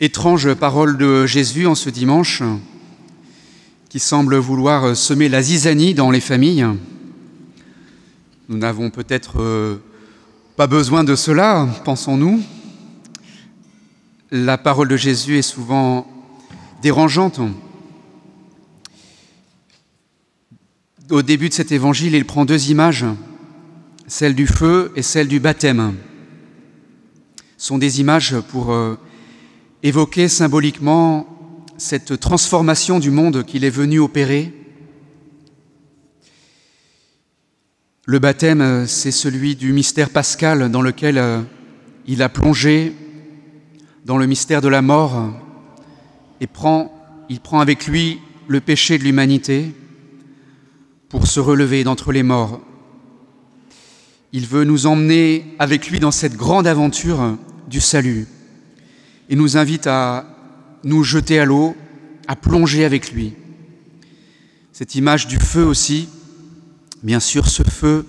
Étrange parole de Jésus en ce dimanche qui semble vouloir semer la zizanie dans les familles. Nous n'avons peut-être euh, pas besoin de cela, pensons-nous. La parole de Jésus est souvent dérangeante. Au début de cet évangile, il prend deux images, celle du feu et celle du baptême. Ce sont des images pour euh, évoquer symboliquement cette transformation du monde qu'il est venu opérer. Le baptême, c'est celui du mystère pascal dans lequel euh, il a plongé dans le mystère de la mort et il prend avec lui le péché de l'humanité pour se relever d'entre les morts. Il veut nous emmener avec lui dans cette grande aventure du salut et nous invite à nous jeter à l'eau, à plonger avec lui. Cette image du feu aussi, bien sûr ce feu,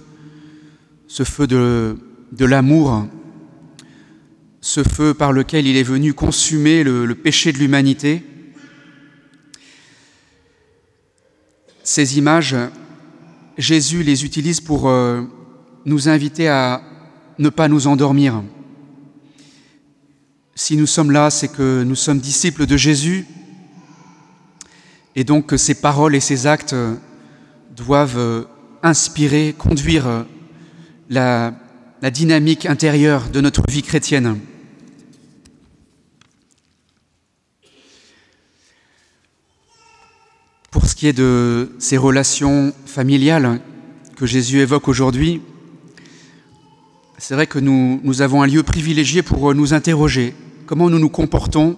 ce feu de, l'amour, ce feu par lequel il est venu consumer le, le péché de l'humanité. Ces images, Jésus les utilise pour euh, nous inviter à ne pas nous endormir, si nous sommes là, c'est que nous sommes disciples de Jésus et donc que ses paroles et ses actes doivent inspirer, conduire la, dynamique intérieure de notre vie chrétienne. Pour ce qui est de ces relations familiales que Jésus évoque aujourd'hui, c'est vrai que nous, avons un lieu privilégié pour nous interroger comment nous nous comportons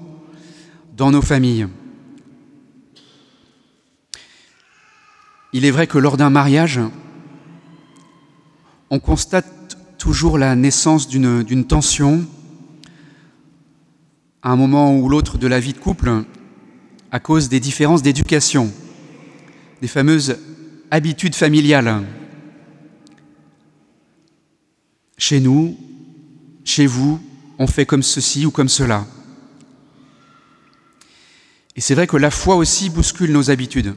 dans nos familles. Il est vrai que lors d'un mariage, on constate toujours la naissance d'une tension à un moment ou l'autre de la vie de couple à cause des différences d'éducation, des fameuses habitudes familiales. Chez nous, chez vous, on fait comme ceci ou comme cela. Et c'est vrai que la foi aussi bouscule nos habitudes.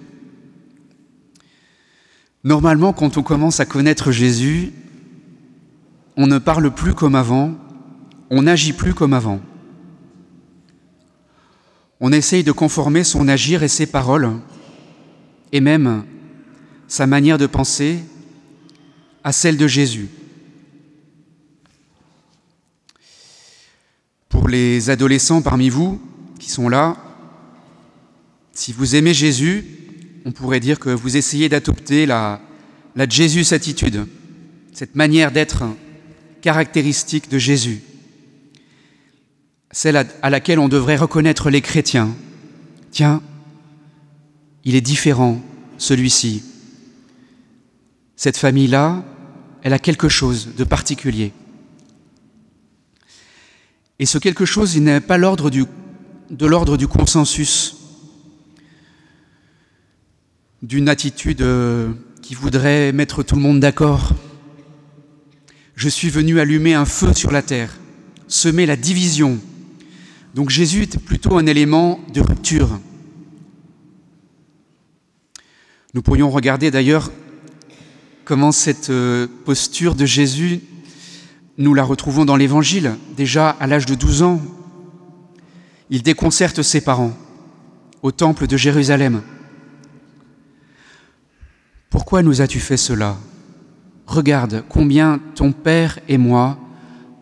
Normalement, quand on commence à connaître Jésus, on ne parle plus comme avant, on n'agit plus comme avant. On essaye de conformer son agir et ses paroles, et même sa manière de penser, à celle de Jésus. Les adolescents parmi vous qui sont là, si vous aimez Jésus, on pourrait dire que vous essayez d'adopter la, la Jésus attitude, cette manière d'être caractéristique de Jésus, celle à laquelle on devrait reconnaître les chrétiens. Tiens, il est différent, celui-ci. Cette famille-là, elle a quelque chose de particulier. Et ce quelque chose, il n'est pas de l'ordre du consensus, d'une attitude euh, qui voudrait mettre tout le monde d'accord. Je suis venu allumer un feu sur la terre, semer la division. Donc Jésus est plutôt un élément de rupture. Nous pourrions regarder d'ailleurs comment cette euh, posture de Jésus nous la retrouvons dans l'Évangile, déjà à l'âge de 12 ans. Il déconcerte ses parents au temple de Jérusalem. Pourquoi nous as-tu fait cela? Regarde combien ton Père et moi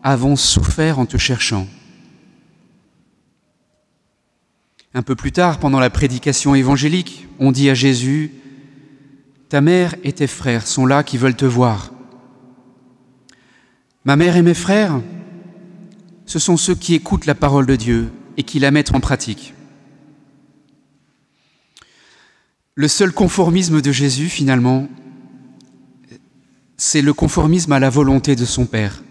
avons souffert en te cherchant. Un peu plus tard, pendant la prédication évangélique, on dit à Jésus, Ta mère et tes frères sont là qui veulent te voir. Ma mère et mes frères, ce sont ceux qui écoutent la parole de Dieu et qui la mettent en pratique. Le seul conformisme de Jésus, finalement, c'est le conformisme à la volonté de son Père.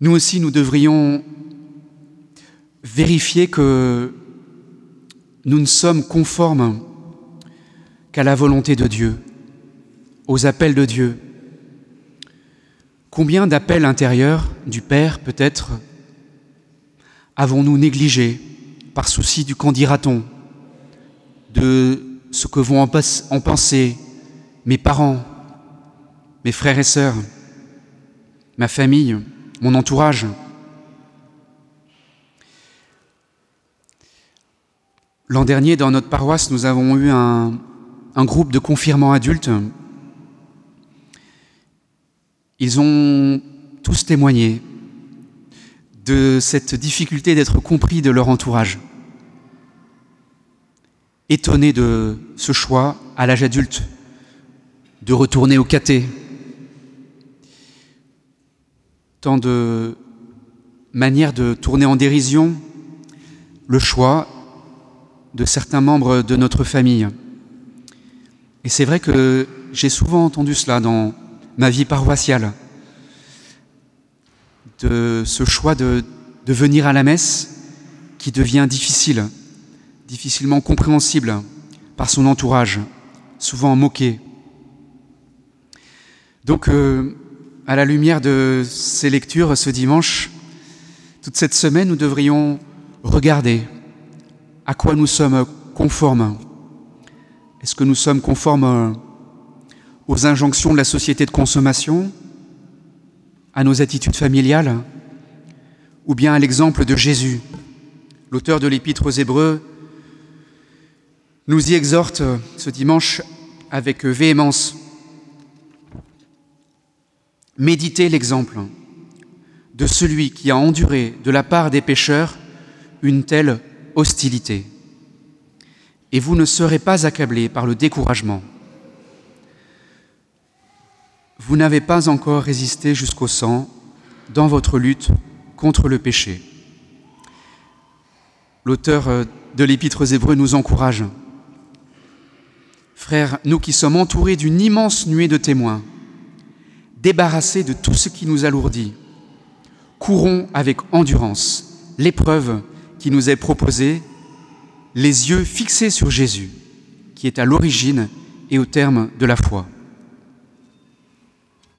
Nous aussi, nous devrions vérifier que nous ne sommes conformes qu'à la volonté de Dieu, aux appels de Dieu, Combien d'appels intérieurs du Père peut-être avons-nous négligé par souci du qu'en dira-t-on, de ce que vont en penser mes parents, mes frères et sœurs, ma famille, mon entourage? L'an dernier, dans notre paroisse, nous avons eu un, groupe de confirmants adultes. Ils ont tous témoigné de cette difficulté d'être compris de leur entourage. Étonnés de ce choix à l'âge adulte, de retourner au caté. Tant de manières de tourner en dérision le choix de certains membres de notre famille. Et c'est vrai que j'ai souvent entendu cela dans ma vie paroissiale, de ce choix de, venir à la messe qui devient difficile, difficilement compréhensible par son entourage, souvent moqué. Donc, euh, à la lumière de ces lectures ce dimanche, toute cette semaine, nous devrions regarder à quoi nous sommes conformes Est-ce que nous sommes conformes aux injonctions de la société de consommation, à nos attitudes familiales, ou bien à l'exemple de Jésus L'auteur de l'Épître aux Hébreux nous y exhorte ce dimanche avec véhémence. Méditez l'exemple de celui qui a enduré de la part des pécheurs une telle hostilité. Et vous ne serez pas accablés par le découragement. Vous n'avez pas encore résisté jusqu'au sang dans votre lutte contre le péché. L'auteur euh, de l'Épître aux Hébreux nous encourage. Frères, nous qui sommes entourés d'une immense nuée de témoins, débarrassés de tout ce qui nous alourdit, courons avec endurance l'épreuve qui nous est proposé, les yeux fixés sur Jésus, qui est à l'origine et au terme de la foi.